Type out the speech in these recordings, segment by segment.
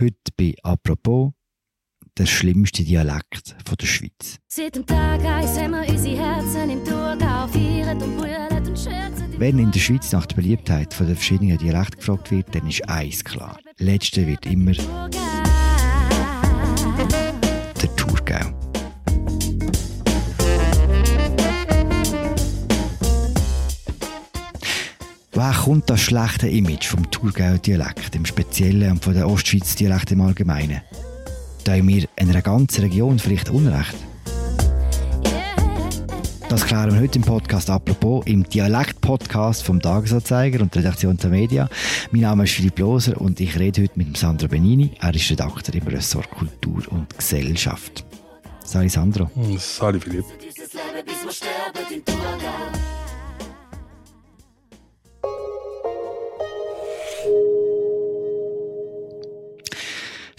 Heute bei «Apropos» der schlimmste Dialekt von der Schweiz. Seit dem Tag eins haben wir unsere Herzen im Thurgau feiern und brüllen und scherzen. Wenn in der Schweiz nach der Beliebtheit von den verschiedenen Dialekten gefragt wird, dann ist eins klar. Letzte wird immer Woher kommt das schlechte Image vom Thurgauer Dialekt im Speziellen und von der Ostschweizer Dialekt im Allgemeinen? Da haben wir in einer ganzen Region vielleicht Unrecht. Das klären wir heute im Podcast «Apropos» im Dialekt-Podcast vom Tagesanzeiger und der Redaktion der Media. Mein Name ist Philipp Loser und ich rede heute mit Sandro Benini. Er ist Redakteur im Ressort Kultur und Gesellschaft. Sali Sandro. Sali Philipp.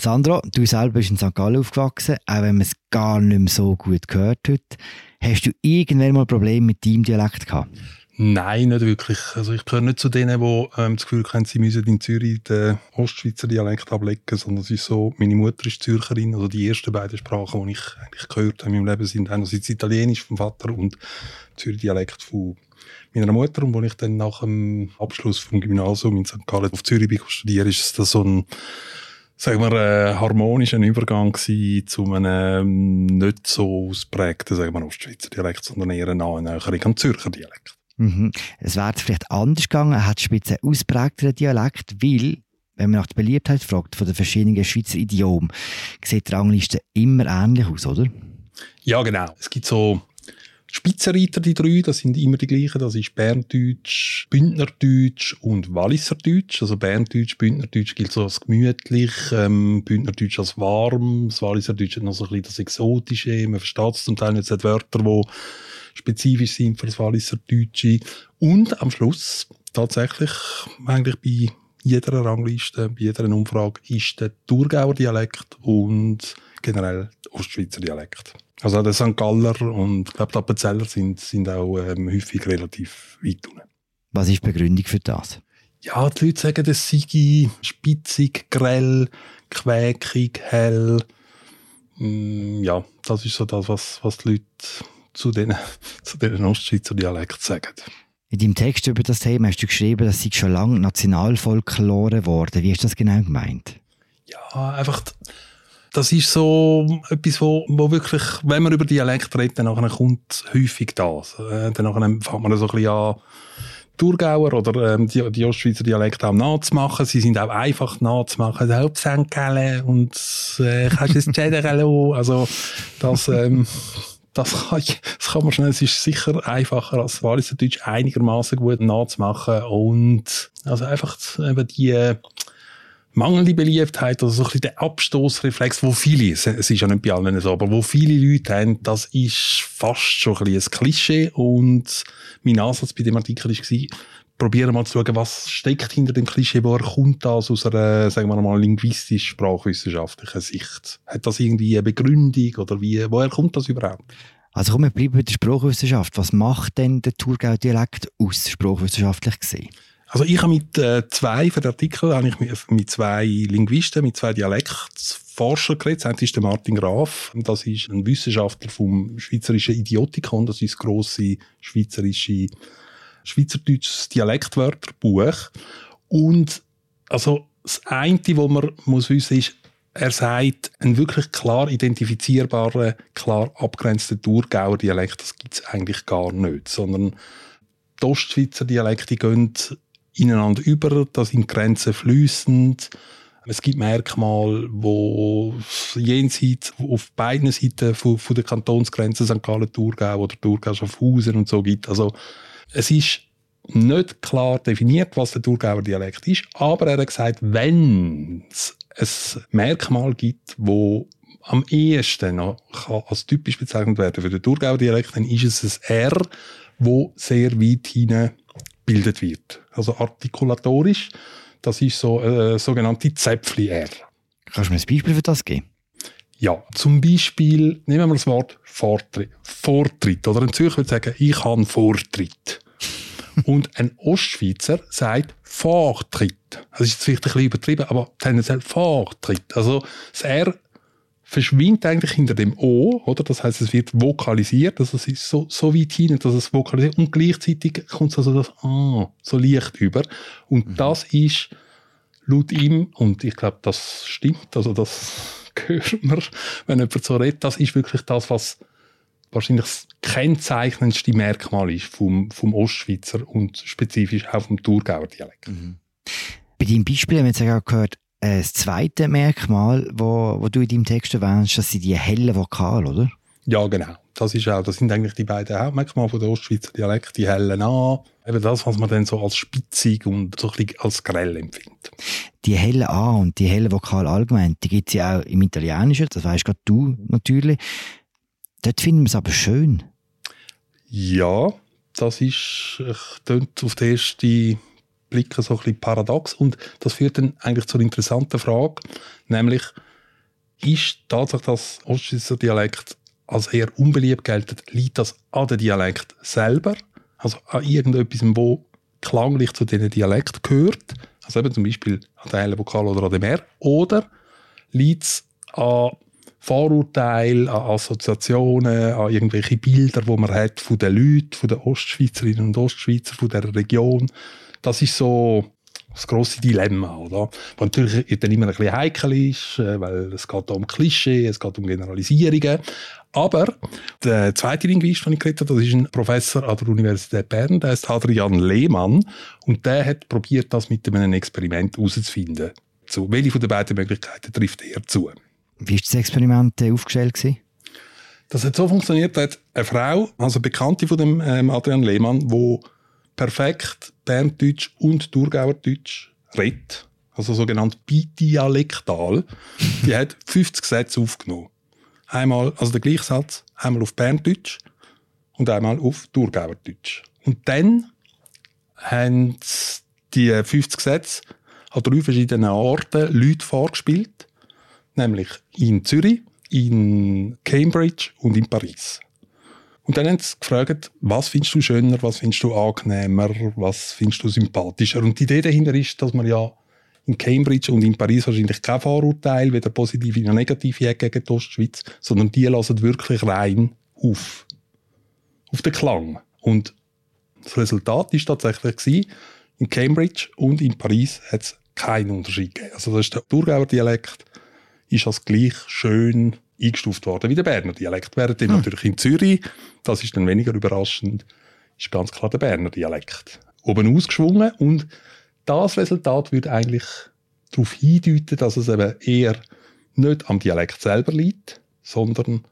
Sandro, du selber bist in St. Gallen aufgewachsen, auch wenn man es gar nicht mehr so gut gehört heute. Hast du irgendwann mal Probleme mit deinem Dialekt gehabt? Nein, nicht wirklich. Also ich gehöre nicht zu denen, die ähm, das Gefühl haben, sie müssen in Zürich den Ostschweizer Dialekt ablegen, sondern es ist so, meine Mutter ist Zürcherin, also die ersten beiden Sprachen, die ich eigentlich gehört habe in meinem Leben, sind einerseits Italienisch vom Vater und Zürich Dialekt von meiner Mutter. Und als ich dann nach dem Abschluss vom Gymnasium in St. Gallen auf Zürich bin studieren, ist das so ein sagen wir, ein harmonischer Übergang gewesen zu einem ähm, nicht so ausprägten, sagen wir, Ostschweizer Dialekt, sondern eher eine Annäherung an den Zürcher Dialekt. Mhm. Es wäre vielleicht anders gegangen, er hat spitze ausprägteren Dialekt, weil, wenn man nach der Beliebtheit fragt von den verschiedenen Schweizer Idiomen, sieht die Rangliste immer ähnlich aus, oder? Ja, genau. Es gibt so Spitzenreiter, die drei, das sind immer die gleichen. Das ist Berndeutsch, Bündnerdeutsch und Walliserdeutsch. Also Berndeutsch, Bündnerdeutsch gilt so als gemütlich, ähm, Bündnerdeutsch als warm, das Walliserdeutsch hat noch so ein bisschen das Exotische. Man versteht es zum Teil nicht, es Wörter, die spezifisch sind für das Walliserdeutsche. Und am Schluss tatsächlich eigentlich bei jeder Rangliste, bei jeder Umfrage ist der Thurgauer Dialekt und generell Ostschweizer Dialekt. Also der St. Galler und ich glaube, die Appenzeller sind, sind auch ähm, häufig relativ weit unten. Was ist die Begründung für das? Ja, die Leute sagen, das sei spitzig, grell, quäkig, hell. Mm, ja, das ist so das, was, was die Leute zu diesen zu den Ostschweizer Dialekten sagen. In deinem Text über das Thema hast du geschrieben, dass sie schon lange Nationalfolklore worden. Wie ist das genau gemeint? Ja, einfach, das ist so etwas, wo, wo wirklich, wenn man über Dialekt redet, dann nachher kommt häufig das. Äh, dann fängt man so ein bisschen an, Thurgauer oder ähm, die, die Ostschweizer Dialekte auch nachzumachen. Sie sind auch einfach nachzumachen. Also, und äh, kannst du das Cedere Also das, ähm, das, kann ich, das kann man schnell. Es ist sicher einfacher als Walliserdeutsch einigermaßen gut nachzumachen und also einfach eben die mangelnde Beliebtheit, also so ein bisschen der Abstoßreflex, wo viele, es ist ja nicht bei allen so, aber wo viele Leute haben, das ist fast schon ein, ein Klischee und mein Ansatz bei dem Artikel war, probieren mal zu schauen, was steckt hinter dem Klischee, woher kommt das aus einer, sagen wir mal, linguistisch-sprachwissenschaftlichen Sicht? Hat das irgendwie eine Begründung oder wie, woher kommt das überhaupt? Also komm, wir bleiben bei der Sprachwissenschaft. Was macht denn der Thurgauer Dialekt aus, sprachwissenschaftlich gesehen? Also ich habe mit äh, zwei, für den Artikel habe ich mit, mit zwei Linguisten, mit zwei Dialektforschern geredet. Das ist der Martin Graf. Das ist ein Wissenschaftler vom Schweizerischen Idiotikon. Das ist das grosse schweizerische, schweizerdeutsches Dialektwörterbuch. Und also das eine, was man muss wissen, ist, er sagt, einen wirklich klar identifizierbaren, klar abgrenzten Thurgauer Dialekt, das gibt es eigentlich gar nicht. Sondern die Ostschweizer Dialekte gehen ineinander über, da sind Grenzen fließend. Es gibt Merkmale, wo jenseits auf beiden Seiten von, von der Kantonsgrenze St. Gallen, Thurgau oder Thurgau Schaffhausen und so gibt. Also es ist nicht klar definiert, was der Thurgauer Dialekt ist, aber er hat gesagt, wenn es ein Merkmal gibt, wo am ehesten als typisch bezeichnet werden für den Thurgauer Dialekt, dann ist es ein R, wo sehr weit hinein gebildet wird. Also artikulatorisch, das ist so äh, sogenannte Zäpfli-R. Kannst du mir ein Beispiel für das geben? Ja, zum Beispiel, nehmen wir das Wort Vortritt. Vortritt. Oder ein Zürcher würde sagen, ich habe Vortritt. Und ein Ostschweizer sagt Vortritt. Das ist jetzt vielleicht ein bisschen übertrieben, aber tendenziell Vortritt. Also das R verschwindet eigentlich hinter dem O, oder? Das heißt, es wird vokalisiert, also es ist so, so weit hin, dass es vokalisiert und gleichzeitig kommt also das A so leicht über. Und mhm. das ist laut ihm, und ich glaube, das stimmt, also das hört man, wenn jemand so redet, das ist wirklich das, was wahrscheinlich das kennzeichnendste Merkmal ist vom, vom Ostschweizer und spezifisch auch vom Thurgauer Dialekt. Mhm. Bei deinem Beispiel haben wir jetzt ja gehört, das zweite Merkmal, wo, wo du in deinem Text erwähnst, das sind die hellen Vokale, oder? Ja, genau. Das, ist auch, das sind eigentlich die beiden Hauptmerkmale von der Ostschweizer Dialekt, die hellen A, eben das, was man dann so als spitzig und so ein bisschen als grell empfindet. Die hellen A und die hellen Vokale allgemein, die gibt es ja auch im Italienischen, das weißt gerade du natürlich. Dort finden wir es aber schön. Ja, das ist, klingt auf den ersten Blick so ein bisschen paradox. Und das führt dann eigentlich zur interessanten Frage, nämlich ist tatsächlich das Ostschweizer Dialekt als eher unbeliebt gelten, liegt das an dem Dialekt selber, also an irgendetwas, wo klanglich zu diesem Dialekt gehört, also eben zum Beispiel an der Vokal oder an dem R, oder liegt es an Vorurteile, an Assoziationen, an irgendwelche Bilder, die man hat von den Leuten, von den Ostschweizerinnen und Ostschweizer, von der Region. Das ist so das grosse Dilemma, oder? Was natürlich dann immer ein bisschen heikel ist, äh, weil es geht um Klischee, es geht um Generalisierungen. Aber der zweite Linguist, den ich geredet habe, das ist ein Professor an der Universität Bern, der heißt Adrian Lehmann. Und der hat probiert, das mit einem Experiment herauszufinden. So, welche von den beiden Möglichkeiten trifft er zu? Wie war das Experiment äh, aufgestellt? Gewesen? Das hat so funktioniert, dass eine Frau, also eine Bekannte von dem ähm, Adrian Lehmann, die perfekt Berndeutsch und Thurgauerdeutsch redet, also sogenannt bidialektal, die hat 50 Sätze aufgenommen. Einmal, also der gleiche Satz, einmal auf Berndeutsch und einmal auf Thurgauerdeutsch. Und dann haben die 50 Sätze an drei verschiedenen Orten Leute vorgespielt nämlich in Zürich, in Cambridge und in Paris. Und dann haben sie gefragt, was findest du schöner, was findest du angenehmer, was findest du sympathischer. Und die Idee dahinter ist, dass man ja in Cambridge und in Paris wahrscheinlich kein Vorurteil, weder positive noch negative gegen die Ostschweiz, sondern die lassen wirklich rein auf. Auf den Klang. Und das Resultat ist tatsächlich gewesen, in Cambridge und in Paris hat es keinen Unterschied gegeben. Also das ist der Thurgauer Dialekt ist als gleich schön eingestuft worden wie der Berner Dialekt. Während hm. natürlich in Zürich, das ist dann weniger überraschend, ist ganz klar der Berner Dialekt. Oben ausgeschwungen und das Resultat würde eigentlich darauf hindeuten, dass es eben eher nicht am Dialekt selber liegt, sondern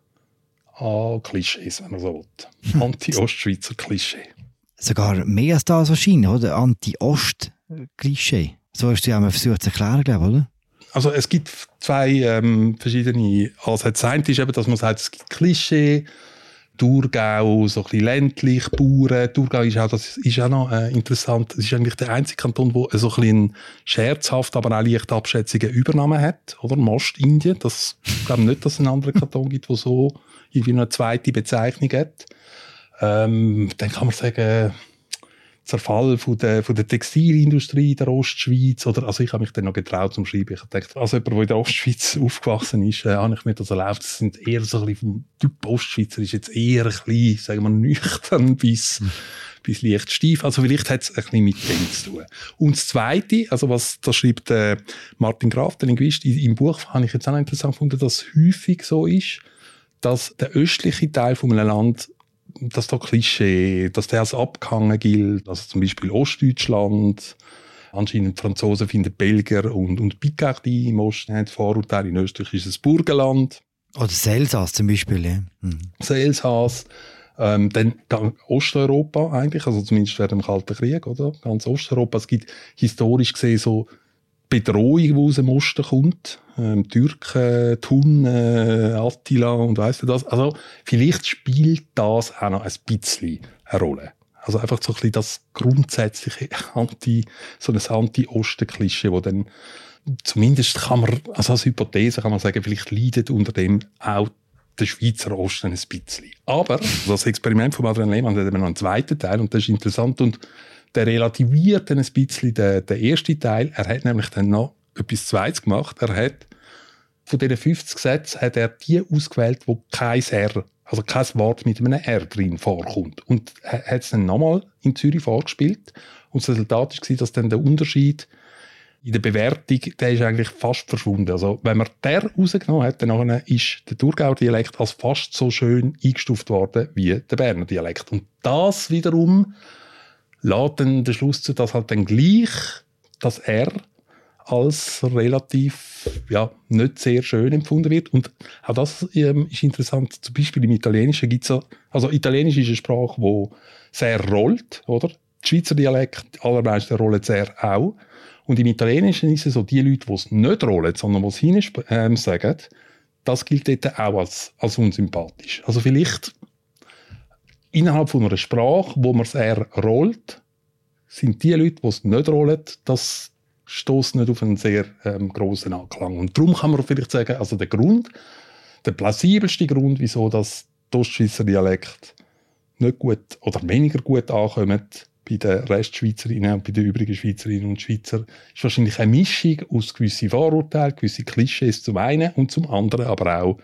an Klischees, wenn man so will. Hm. Anti-Ostschweizer Klischee. Sogar mehr als das wahrscheinlich, oder? Anti-Ost-Klischee. So hast du ja mal versucht zu erklären, glaube ich, oder? Also es gibt zwei ähm, verschiedene Ansätze. Das eine ist eben, dass man sagt, es gibt Klischee, Thurgau, so ein ländlich, Bauern. Thurgau ist auch, das ist auch noch äh, interessant. Es ist eigentlich der einzige Kanton, der so ein bisschen scherzhaft, aber auch leicht abschätzige Übernahme hat, oder? Mostindien. Das, ich glaube nicht, dass es einen anderen Kanton gibt, der so irgendwie eine zweite Bezeichnung hat. Ähm, dann kann man sagen, Zerfall von der, von der Textilindustrie in der Ostschweiz. Oder, also ich habe mich dann noch getraut zum Schreiben. Ich dachte, als jemand, der in der Ostschweiz aufgewachsen ist, äh, habe ich mir das erlaubt. Das sind eher so ein bisschen vom Typ Ostschweizer, ist jetzt eher ein bisschen, sagen wir, nüchtern bis, mhm. bis leicht steif. Also vielleicht hat es ein bisschen mit dem zu tun. Und das Zweite, also was, das schreibt äh, Martin Graf, der Linguist, im Buch, habe ich jetzt auch interessant gefunden, dass es häufig so ist, dass der östliche Teil von einem Land dass da Klischee, dass der als abgehangen gilt. Also zum Beispiel Ostdeutschland. Anscheinend Franzosen finden Belgier und, und Picardie im Osten haben Vorurteile. In Österreich ist es Burgenland. Oder Selsass zum Beispiel, ja. Mhm. Elsass. Ähm, dann Osteuropa eigentlich, also zumindest während dem Kalten Krieg, oder? Ganz Osteuropa. Es gibt historisch gesehen so Bedrohung, die aus dem Osten kommt. Ähm, Türken, Thun, äh, Attila und weißt du das. Also vielleicht spielt das auch noch ein bisschen eine Rolle. Also einfach so ein bisschen das grundsätzliche Anti, so ein Anti-Osten-Klischee, wo dann zumindest kann man, also als Hypothese kann man sagen, vielleicht leidet unter dem auch der Schweizer Osten ein bisschen. Aber das Experiment von Adrian Lehmann hat eben noch einen zweiten Teil und das ist interessant und der relativiert dann ein bisschen den, den ersten Teil. Er hat nämlich dann noch etwas Zweites gemacht. Er hat von diesen 50 Sätzen hat er die ausgewählt, wo kein R, also kein Wort mit einem R drin vorkommt. Und er hat es dann nochmal in Zürich vorgespielt. Und das Resultat war, dass dann der Unterschied in der Bewertung, der ist eigentlich fast verschwunden. Also, wenn man der rausgenommen hat, dann ist der Thurgauer Dialekt als fast so schön eingestuft worden wie der Berner Dialekt. Und das wiederum lädt dann den Schluss zu, dass halt dann gleich das R als relativ ja, nicht sehr schön empfunden wird. Und auch das ähm, ist interessant. Zum Beispiel im Italienischen gibt es also Italienisch ist eine Sprache, die sehr rollt, oder? Der Schweizer Dialekt, allermeisten rollen sehr auch. Und im Italienischen ist es so, die Leute, die es nicht rollen, sondern die es hinein ähm, sagen, das gilt dort auch als, als unsympathisch. Also vielleicht innerhalb von einer Sprache, wo man es eher rollt, sind die Leute, die es nicht rollen, das stoßt nicht auf einen sehr ähm, großen Anklang. Und darum kann man vielleicht sagen, also der Grund, der plausibelste Grund, wieso das Ostschweizer Dialekt nicht gut oder weniger gut ankommt bei den Restschweizerinnen und bei den übrigen Schweizerinnen und Schweizer, ist wahrscheinlich eine Mischung aus gewissen Vorurteilen, gewissen Klischees zum einen und zum anderen aber auch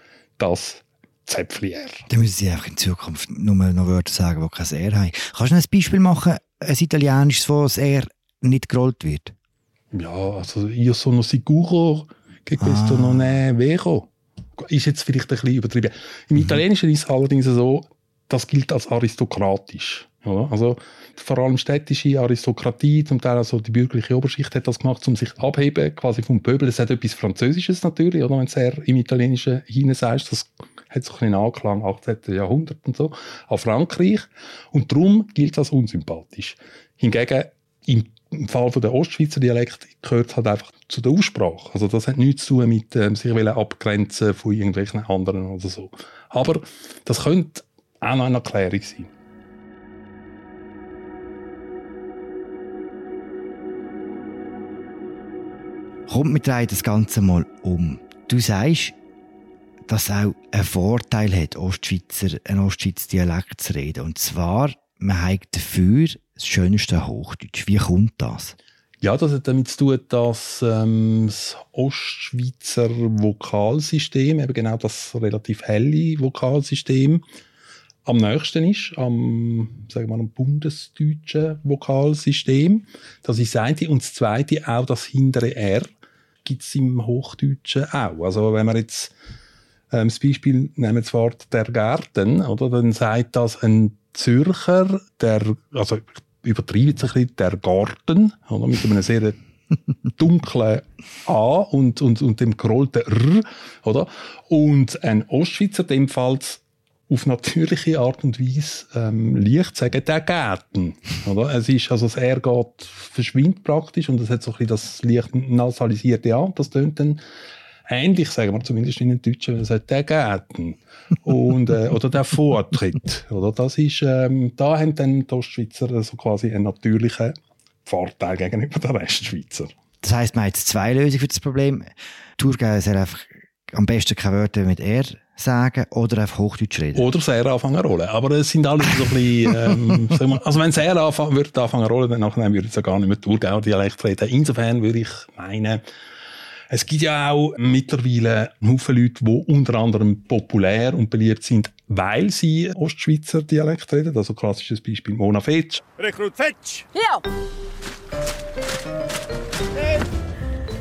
Zäpflier. Dann müssen Sie einfach in Zukunft nur noch Wörter sagen, die kein R haben. Kannst du ein Beispiel machen, ein italienisches, wo das R nicht gerollt wird? Ja, also io sono sicuro che questo ah. non è vero. Ist jetzt vielleicht ein bisschen übertrieben. Im mhm. Italienischen ist es allerdings so, das gilt als aristokratisch. Also vor allem städtische Aristokratie, zum Teil also die bürgerliche Oberschicht hat das gemacht, um sich abheben quasi vom Pöbel. Es hat etwas Französisches natürlich, oder wenn es eher im Italienischen hinein sagst, das hat so einen Anklang 18. Jahrhundert und so, an Frankreich. Und darum gilt das unsympathisch. Hingegen im im Fall von der Ostschweizer Dialekt gehört halt einfach zu der Aussprache. Also das hat nichts zu tun mit ähm, sich abgrenzen von irgendwelchen anderen oder so. Aber das könnte auch noch eine Erklärung sein. Kommt drehen das Ganze mal um. Du sagst, dass es auch einen Vorteil hat, Ostschweizer, einen Ostschweizer Dialekt zu reden. Und zwar, man hat dafür das schönste Hochdeutsch. Wie kommt das? Ja, das hat damit zu tun, dass ähm, das Ostschweizer Vokalsystem, eben genau das relativ helle Vokalsystem, am nächsten ist, am, sagen wir am bundesdeutschen Vokalsystem. Das ist das eine. Und das zweite, auch das hintere R, gibt es im Hochdeutschen auch. Also wenn wir jetzt ähm, das Beispiel nehmen, das Wort der Garten, oder, dann sagt das ein Zürcher, der, also übertreibe jetzt ein bisschen, der Garten, oder, mit einem sehr dunklen A und, und, und dem gerollten R, oder? Und ein Ostschweizer, dem fällt auf natürliche Art und Weise ähm, leicht sagen, der Gärten. Oder? Es ist, also das R geht, verschwindet praktisch und es hat so ein bisschen das leicht nasalisierte A. Das tönt dann ähnlich, sagen wir zumindest in den Deutschen, wenn man sagt, der Gärten. Und, äh, oder der Vortritt. Oder? Das ist, ähm, da haben dann die Ostschweizer so quasi einen natürlichen Vorteil gegenüber den Restschweizer. Das heisst, man hat zwei Lösungen für das Problem. Thurgau soll einfach am besten keine Wörter mit R sagen oder einfach Hochdeutsch reden. Oder sehr anfangen zu rollen. Aber es sind alles so ein bisschen, ähm, wir, also wenn sehr anfangen würde anfangen zu rollen, dann nachher würde ich ja gar nicht mehr Thurgauer Dialekt reden. Insofern würde ich meinen, es gibt ja auch mittlerweile einen Haufen Leute, die unter anderem populär und beliebt sind, weil sie Ostschweizer Dialekt reden. Also klassisches Beispiel Mona Fetsch. Rekrut Fetsch! Ja!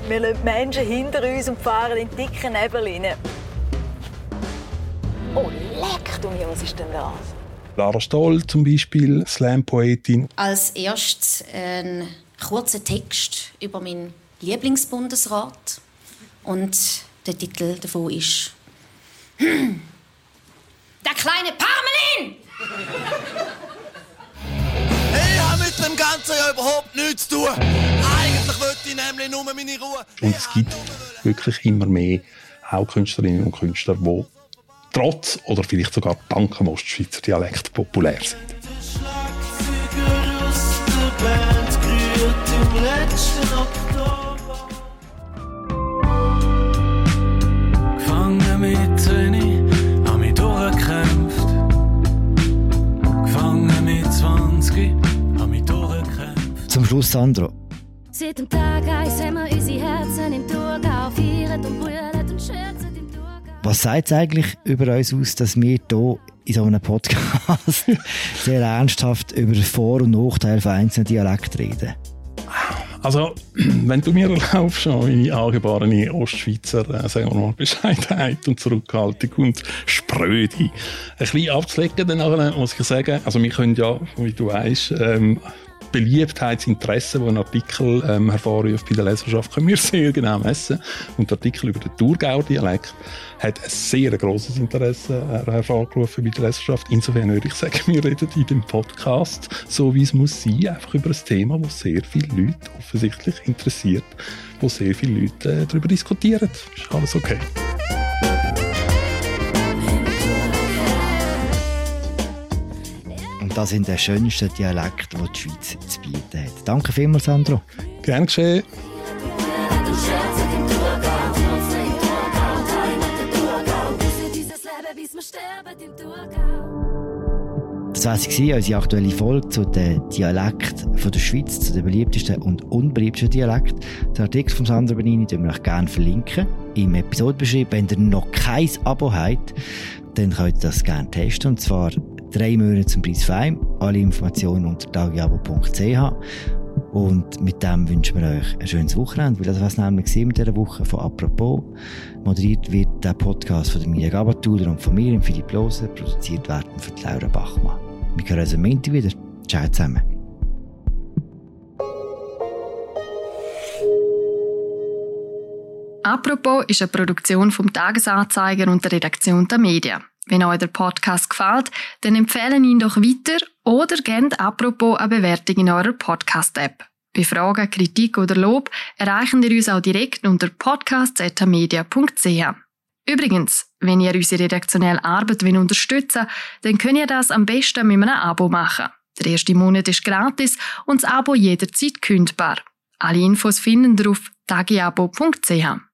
Wir lassen Menschen hinter uns und fahren in dicken Nebel rein. Oh, leck du mir, was ist denn das? Lara Stoll zum Beispiel, Slam-Poetin. Als erstes ein kurzer Text über meinen Lieblingsbundesrat. Und der Titel davon ist hm, Der kleine Parmelin! Ich habe mit dem Ganzen ja überhaupt nichts zu tun. Eigentlich wollte ich nämlich nur meine Ruhe. Und es gibt wirklich immer mehr auch Künstlerinnen und Künstler, die trotz oder vielleicht sogar dank dem Ostschweizer Dialekt populär sind. Gefangen mit Zähne, hab mich durchgekämpft. Gefangen mit 20, hab mich durchgekämpft. Zum Schluss, Sandro. Seit dem Tag eins haben wir unsere Herzen im Tour feiert und brüllt und scherzt. Was sagt es eigentlich über uns aus, dass wir hier in so einem Podcast sehr ernsthaft über Vor- und Nachteile von einzelnen Dialekten reden? Also, wenn du mir erlaubst, meine angeborene Ostschweizer, äh, sagen wir mal, Bescheidenheit und Zurückhaltung und Spröde ein bisschen abzulegen, dann nachher muss ich sagen, also wir können ja, wie du weißt, ähm, Beliebtheitsinteresse, die ein Artikel ähm, hervorruft bei der Leserschaft, können wir sehr genau messen. Und der Artikel über den Thurgauer Dialekt hat ein sehr grosses Interesse äh, hervorgerufen bei der Leserschaft. Insofern würde ich sagen, wir reden in dem Podcast, so wie es muss sein, einfach über ein Thema, das sehr viele Leute offensichtlich interessiert, wo sehr viele Leute äh, darüber diskutieren. Ist alles okay. Das sind die schönsten Dialekte, die die Schweiz zu bieten hat. Danke vielmals, Sandro. Gern geschehen. Das war sie, unsere aktuelle Folge zu den Dialekten von der Schweiz, zu den beliebtesten und unbeliebtesten Dialekten. Den Artikel von Sandro Benini verlinken wir euch gerne verlinken. Im Episodenbeschrieb, wenn ihr noch kein Abo habt, dann könnt ihr das gerne testen. Und zwar drei Monate zum Preis fein. Alle Informationen unter tagiabo.ch. Und mit dem wünschen wir euch ein schönes Wochenende, weil das war es nämlich mit dieser Woche von «Apropos». Moderiert wird der Podcast von der Mia Gabatuller und von mir, Philipp Loser, produziert werden von Laura Bachmann. Wir hören uns am Montag wieder. Ciao zusammen. Apropos ist eine Produktion vom Tagesanzeiger und der Redaktion der Medien. Wenn euch der Podcast gefällt, dann empfehlen ihn doch weiter oder gebt Apropos eine Bewertung in eurer Podcast-App. Bei Fragen, Kritik oder Lob erreichen ihr uns auch direkt unter podcast.media.ch. Übrigens, wenn ihr unsere redaktionelle Arbeit wollt unterstützen dann könnt ihr das am besten mit einem Abo machen. Der erste Monat ist gratis und das Abo jederzeit kündbar. Alle Infos finden ihr auf tagiabo.ch.